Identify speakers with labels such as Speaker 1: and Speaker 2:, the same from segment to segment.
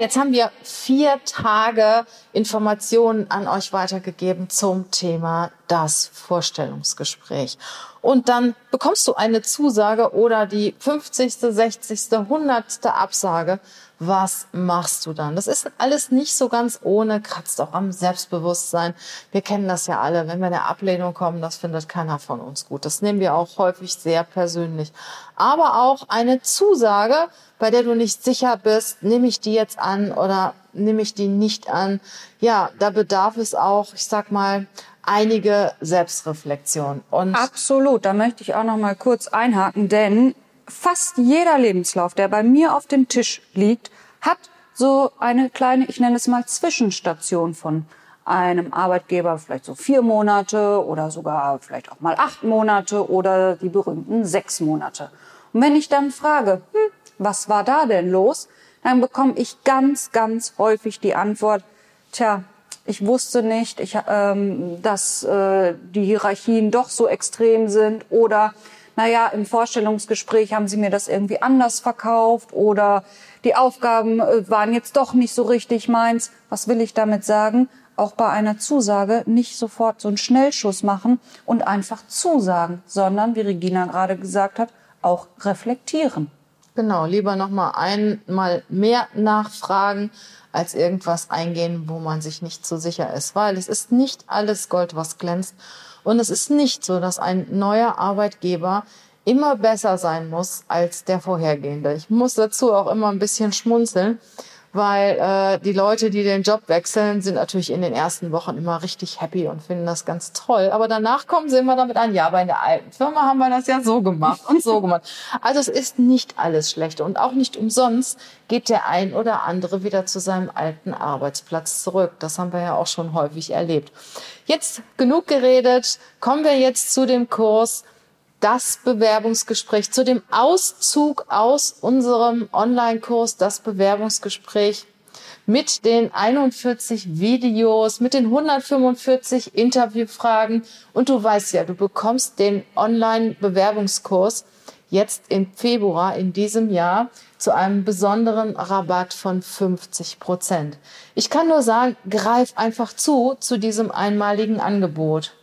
Speaker 1: Jetzt haben wir vier Tage Informationen an euch weitergegeben zum Thema das Vorstellungsgespräch. Und dann bekommst du eine Zusage oder die 50., 60., 100. Absage. Was machst du dann? Das ist alles nicht so ganz ohne, kratzt auch am Selbstbewusstsein. Wir kennen das ja alle. Wenn wir in der Ablehnung kommen, das findet keiner von uns gut. Das nehmen wir auch häufig sehr persönlich. Aber auch eine Zusage, bei der du nicht sicher bist, nehme ich die jetzt an oder nehme ich die nicht an? Ja, da bedarf es auch, ich sag mal, einige Selbstreflexion.
Speaker 2: Und Absolut, da möchte ich auch noch mal kurz einhaken, denn fast jeder Lebenslauf, der bei mir auf dem Tisch liegt, hat so eine kleine, ich nenne es mal Zwischenstation von einem Arbeitgeber, vielleicht so vier Monate oder sogar vielleicht auch mal acht Monate oder die berühmten sechs Monate. Und wenn ich dann frage, hm, was war da denn los? Dann bekomme ich ganz, ganz häufig die Antwort, tja, ich wusste nicht, ich, ähm, dass äh, die Hierarchien doch so extrem sind oder naja, im Vorstellungsgespräch haben sie mir das irgendwie anders verkauft oder die Aufgaben äh, waren jetzt doch nicht so richtig meins. Was will ich damit sagen? Auch bei einer Zusage nicht sofort so einen Schnellschuss machen und einfach zusagen, sondern, wie Regina gerade gesagt hat, auch reflektieren.
Speaker 1: Genau, lieber nochmal einmal mehr nachfragen, als irgendwas eingehen, wo man sich nicht so sicher ist. Weil es ist nicht alles Gold, was glänzt. Und es ist nicht so, dass ein neuer Arbeitgeber immer besser sein muss als der vorhergehende. Ich muss dazu auch immer ein bisschen schmunzeln, weil äh, die Leute, die den Job wechseln, sind natürlich in den ersten Wochen immer richtig happy und finden das ganz toll. Aber danach kommen sie immer damit an, ja, aber in der alten Firma haben wir das ja so gemacht und so gemacht. Also es ist nicht alles schlecht und auch nicht umsonst geht der ein oder andere wieder zu seinem alten Arbeitsplatz zurück. Das haben wir ja auch schon häufig erlebt. Jetzt genug geredet, kommen wir jetzt zu dem Kurs das Bewerbungsgespräch, zu dem Auszug aus unserem Online-Kurs, das Bewerbungsgespräch mit den 41 Videos, mit den 145 Interviewfragen. Und du weißt ja, du bekommst den Online-Bewerbungskurs jetzt im Februar in diesem Jahr zu einem besonderen Rabatt von 50 Prozent. Ich kann nur sagen, greif einfach zu, zu diesem einmaligen Angebot.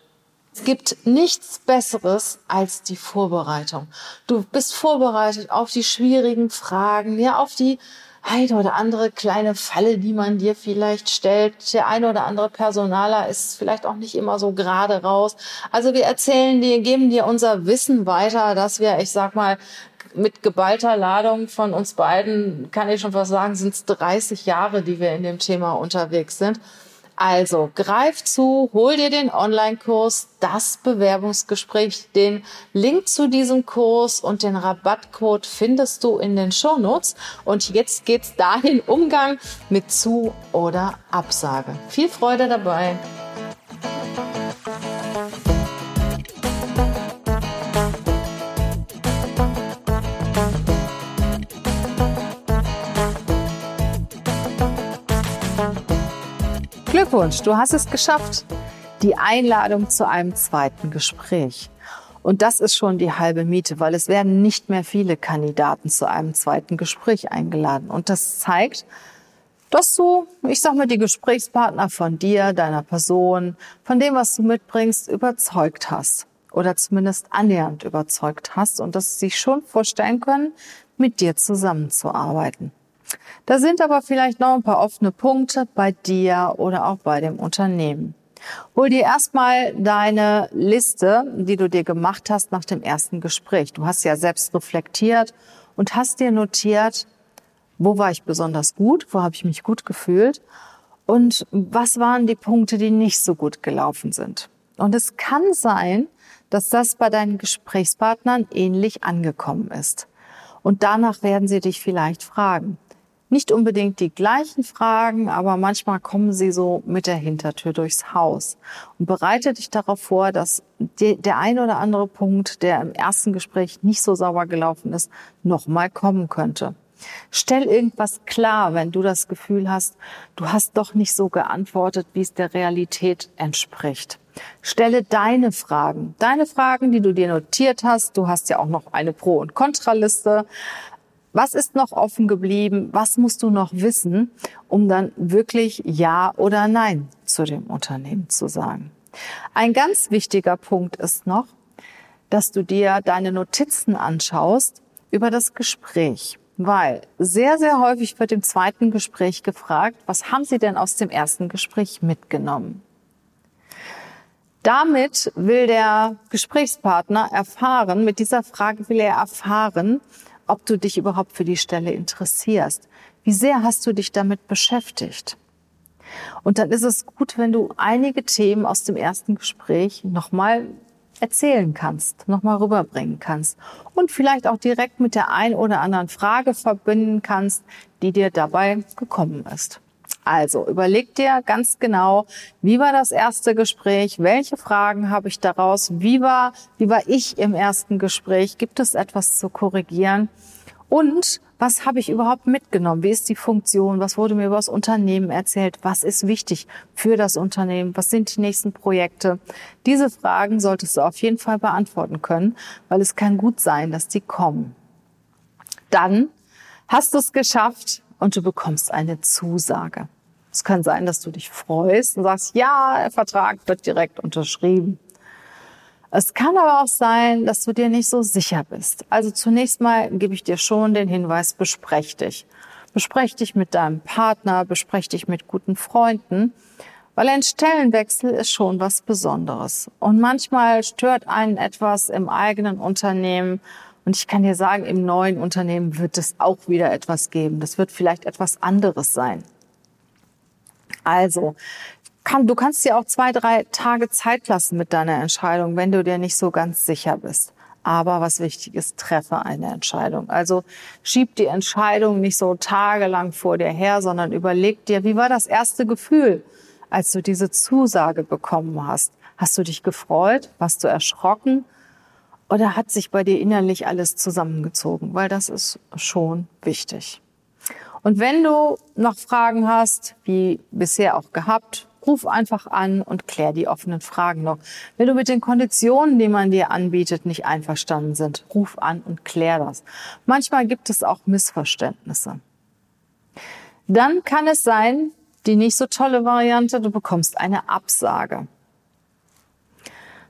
Speaker 1: Es gibt nichts Besseres als die Vorbereitung. Du bist vorbereitet auf die schwierigen Fragen, ja, auf die eine oder andere kleine Falle, die man dir vielleicht stellt. Der eine oder andere Personaler ist vielleicht auch nicht immer so gerade raus. Also wir erzählen dir, geben dir unser Wissen weiter, dass wir, ich sag mal, mit geballter Ladung von uns beiden, kann ich schon was sagen, sind es 30 Jahre, die wir in dem Thema unterwegs sind. Also greif zu, hol dir den Online-Kurs, das Bewerbungsgespräch. Den Link zu diesem Kurs und den Rabattcode findest du in den Shownotes. Und jetzt geht's dahin Umgang mit Zu- oder Absage. Viel Freude dabei. Glückwunsch, du hast es geschafft. Die Einladung zu einem zweiten Gespräch. Und das ist schon die halbe Miete, weil es werden nicht mehr viele Kandidaten zu einem zweiten Gespräch eingeladen. Und das zeigt, dass du, ich sag mal, die Gesprächspartner von dir, deiner Person, von dem, was du mitbringst, überzeugt hast. Oder zumindest annähernd überzeugt hast und dass sie sich schon vorstellen können, mit dir zusammenzuarbeiten. Da sind aber vielleicht noch ein paar offene Punkte bei dir oder auch bei dem Unternehmen. Hol dir erstmal deine Liste, die du dir gemacht hast nach dem ersten Gespräch. Du hast ja selbst reflektiert und hast dir notiert, wo war ich besonders gut, wo habe ich mich gut gefühlt und was waren die Punkte, die nicht so gut gelaufen sind. Und es kann sein, dass das bei deinen Gesprächspartnern ähnlich angekommen ist. Und danach werden sie dich vielleicht fragen. Nicht unbedingt die gleichen Fragen, aber manchmal kommen sie so mit der Hintertür durchs Haus. Und bereite dich darauf vor, dass der ein oder andere Punkt, der im ersten Gespräch nicht so sauber gelaufen ist, nochmal kommen könnte. Stell irgendwas klar, wenn du das Gefühl hast, du hast doch nicht so geantwortet, wie es der Realität entspricht. Stelle deine Fragen, deine Fragen, die du dir notiert hast. Du hast ja auch noch eine Pro- und Kontraliste Was ist noch offen geblieben? Was musst du noch wissen, um dann wirklich Ja oder Nein zu dem Unternehmen zu sagen? Ein ganz wichtiger Punkt ist noch, dass du dir deine Notizen anschaust über das Gespräch. Weil sehr, sehr häufig wird im zweiten Gespräch gefragt, was haben Sie denn aus dem ersten Gespräch mitgenommen? Damit will der Gesprächspartner erfahren, mit dieser Frage will er erfahren, ob du dich überhaupt für die Stelle interessierst. Wie sehr hast du dich damit beschäftigt? Und dann ist es gut, wenn du einige Themen aus dem ersten Gespräch nochmal erzählen kannst, nochmal rüberbringen kannst und vielleicht auch direkt mit der ein oder anderen Frage verbinden kannst, die dir dabei gekommen ist. Also überleg dir ganz genau, wie war das erste Gespräch? Welche Fragen habe ich daraus? Wie war, wie war ich im ersten Gespräch? Gibt es etwas zu korrigieren? Und was habe ich überhaupt mitgenommen? Wie ist die Funktion? Was wurde mir über das Unternehmen erzählt? Was ist wichtig für das Unternehmen? Was sind die nächsten Projekte? Diese Fragen solltest du auf jeden Fall beantworten können, weil es kann gut sein, dass die kommen. Dann hast du es geschafft und du bekommst eine Zusage. Es kann sein, dass du dich freust und sagst, ja, der Vertrag wird direkt unterschrieben. Es kann aber auch sein, dass du dir nicht so sicher bist. Also zunächst mal gebe ich dir schon den Hinweis, besprech dich. Besprech dich mit deinem Partner, besprech dich mit guten Freunden, weil ein Stellenwechsel ist schon was Besonderes. Und manchmal stört einen etwas im eigenen Unternehmen. Und ich kann dir sagen, im neuen Unternehmen wird es auch wieder etwas geben. Das wird vielleicht etwas anderes sein. Also, kann, du kannst dir auch zwei, drei Tage Zeit lassen mit deiner Entscheidung, wenn du dir nicht so ganz sicher bist. Aber was wichtig ist, treffe eine Entscheidung. Also schieb die Entscheidung nicht so tagelang vor dir her, sondern überleg dir, wie war das erste Gefühl, als du diese Zusage bekommen hast? Hast du dich gefreut? Warst du erschrocken? Oder hat sich bei dir innerlich alles zusammengezogen? Weil das ist schon wichtig. Und wenn du noch Fragen hast, wie bisher auch gehabt, ruf einfach an und klär die offenen Fragen noch. Wenn du mit den Konditionen, die man dir anbietet, nicht einverstanden sind, ruf an und klär das. Manchmal gibt es auch Missverständnisse. Dann kann es sein, die nicht so tolle Variante, du bekommst eine Absage.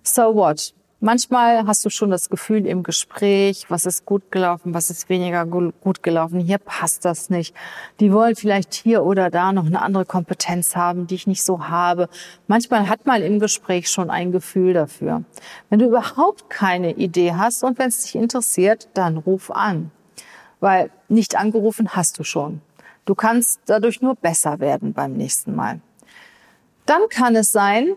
Speaker 1: So what? Manchmal hast du schon das Gefühl im Gespräch, was ist gut gelaufen, was ist weniger gut gelaufen. Hier passt das nicht. Die wollen vielleicht hier oder da noch eine andere Kompetenz haben, die ich nicht so habe. Manchmal hat man im Gespräch schon ein Gefühl dafür. Wenn du überhaupt keine Idee hast und wenn es dich interessiert, dann ruf an. Weil nicht angerufen hast du schon. Du kannst dadurch nur besser werden beim nächsten Mal. Dann kann es sein,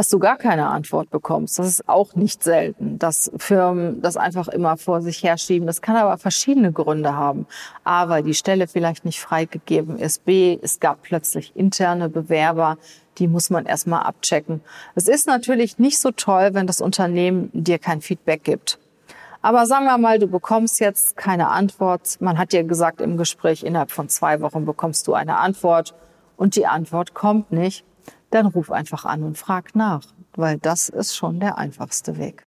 Speaker 1: dass du gar keine Antwort bekommst. Das ist auch nicht selten, dass Firmen das einfach immer vor sich herschieben. Das kann aber verschiedene Gründe haben. A, weil die Stelle vielleicht nicht freigegeben ist. B, es gab plötzlich interne Bewerber. Die muss man erstmal abchecken. Es ist natürlich nicht so toll, wenn das Unternehmen dir kein Feedback gibt. Aber sagen wir mal, du bekommst jetzt keine Antwort. Man hat dir gesagt im Gespräch, innerhalb von zwei Wochen bekommst du eine Antwort und die Antwort kommt nicht dann ruf einfach an und frag nach, weil das ist schon der einfachste Weg.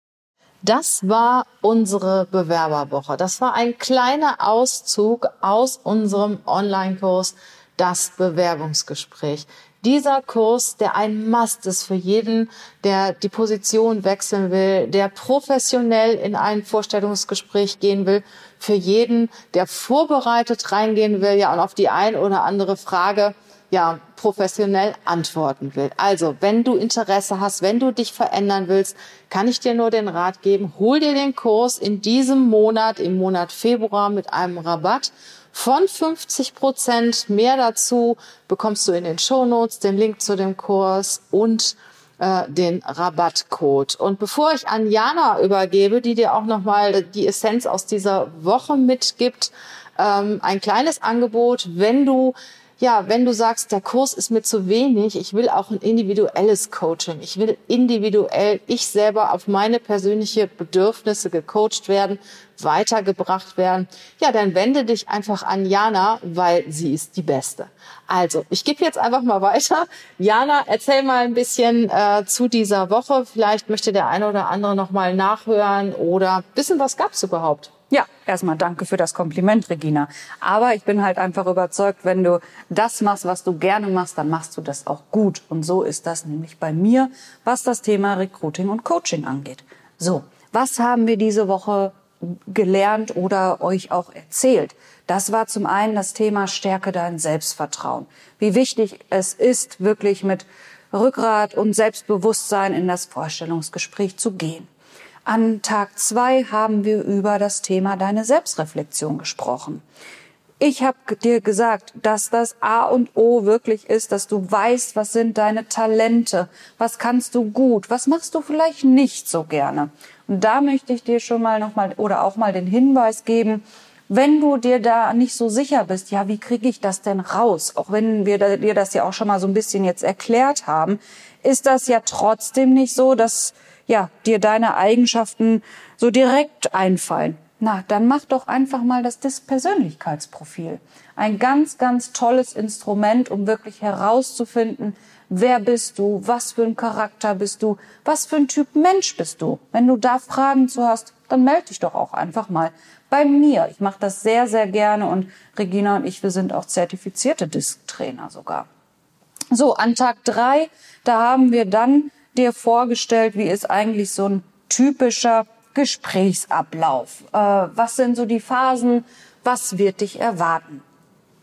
Speaker 1: Das war unsere Bewerberwoche. Das war ein kleiner Auszug aus unserem Online-Kurs, das Bewerbungsgespräch. Dieser Kurs, der ein Must ist für jeden, der die Position wechseln will, der professionell in ein Vorstellungsgespräch gehen will, für jeden, der vorbereitet reingehen will, ja, und auf die ein oder andere Frage ja, professionell antworten will. Also, wenn du Interesse hast, wenn du dich verändern willst, kann ich dir nur den Rat geben, hol dir den Kurs in diesem Monat, im Monat Februar mit einem Rabatt von 50 Prozent. Mehr dazu bekommst du in den Shownotes, den Link zu dem Kurs und äh, den Rabattcode. Und bevor ich an Jana übergebe, die dir auch nochmal die Essenz aus dieser Woche mitgibt, ähm, ein kleines Angebot, wenn du ja, wenn du sagst, der Kurs ist mir zu wenig, ich will auch ein individuelles Coaching. Ich will individuell, ich selber auf meine persönliche Bedürfnisse gecoacht werden, weitergebracht werden. Ja, dann wende dich einfach an Jana, weil sie ist die Beste. Also, ich gebe jetzt einfach mal weiter. Jana, erzähl mal ein bisschen äh, zu dieser Woche. Vielleicht möchte der eine oder andere noch mal nachhören oder wissen, was gab's überhaupt?
Speaker 2: Ja, erstmal danke für das Kompliment, Regina. Aber ich bin halt einfach überzeugt, wenn du das machst, was du gerne machst, dann machst du das auch gut. Und so ist das nämlich bei mir, was das Thema Recruiting und Coaching angeht. So, was haben wir diese Woche gelernt oder euch auch erzählt? Das war zum einen das Thema Stärke dein Selbstvertrauen. Wie wichtig es ist, wirklich mit Rückgrat und Selbstbewusstsein in das Vorstellungsgespräch zu gehen. An Tag zwei haben wir über das Thema deine Selbstreflexion gesprochen. Ich habe dir gesagt, dass das A und O wirklich ist, dass du weißt, was sind deine Talente, was kannst du gut, was machst du vielleicht nicht so gerne. Und da möchte ich dir schon mal noch mal oder auch mal den Hinweis geben, wenn du dir da nicht so sicher bist, ja, wie kriege ich das denn raus? Auch wenn wir dir das ja auch schon mal so ein bisschen jetzt erklärt haben, ist das ja trotzdem nicht so, dass ja, dir deine Eigenschaften so direkt einfallen. Na, dann mach doch einfach mal das Persönlichkeitsprofil. Ein ganz, ganz tolles Instrument, um wirklich herauszufinden, wer bist du, was für ein Charakter bist du, was für ein Typ Mensch bist du. Wenn du da Fragen zu hast, dann melde dich doch auch einfach mal bei mir. Ich mache das sehr, sehr gerne und Regina und ich, wir sind auch zertifizierte Disktrainer sogar. So, an Tag drei, da haben wir dann dir vorgestellt, wie ist eigentlich so ein typischer Gesprächsablauf? Äh, was sind so die Phasen? Was wird dich erwarten?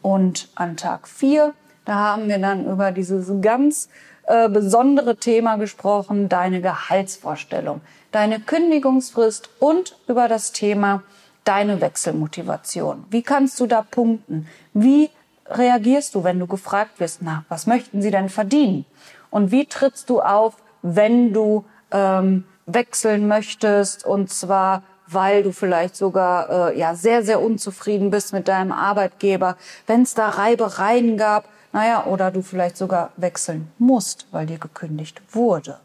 Speaker 2: Und an Tag vier, da haben wir dann über dieses ganz äh, besondere Thema gesprochen, deine Gehaltsvorstellung, deine Kündigungsfrist und über das Thema deine Wechselmotivation. Wie kannst du da punkten? Wie reagierst du, wenn du gefragt wirst, na, was möchten sie denn verdienen? Und wie trittst du auf, wenn du ähm, wechseln möchtest und zwar weil du vielleicht sogar äh, ja sehr sehr unzufrieden bist mit deinem Arbeitgeber, wenn es da Reibereien gab, naja, oder du vielleicht sogar wechseln musst, weil dir gekündigt wurde.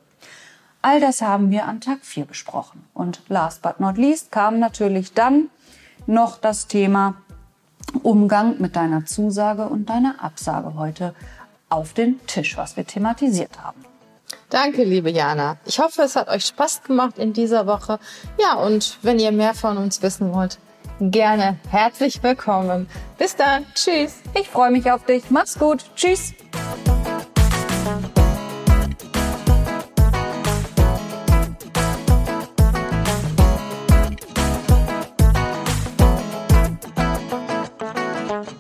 Speaker 2: All das haben wir an Tag 4 besprochen. Und last but not least kam natürlich dann noch das Thema Umgang mit deiner Zusage und deiner Absage heute auf den Tisch, was wir thematisiert haben.
Speaker 1: Danke, liebe Jana. Ich hoffe, es hat euch Spaß gemacht in dieser Woche. Ja, und wenn ihr mehr von uns wissen wollt, gerne herzlich willkommen. Bis dann. Tschüss.
Speaker 2: Ich freue mich auf dich. Mach's gut. Tschüss.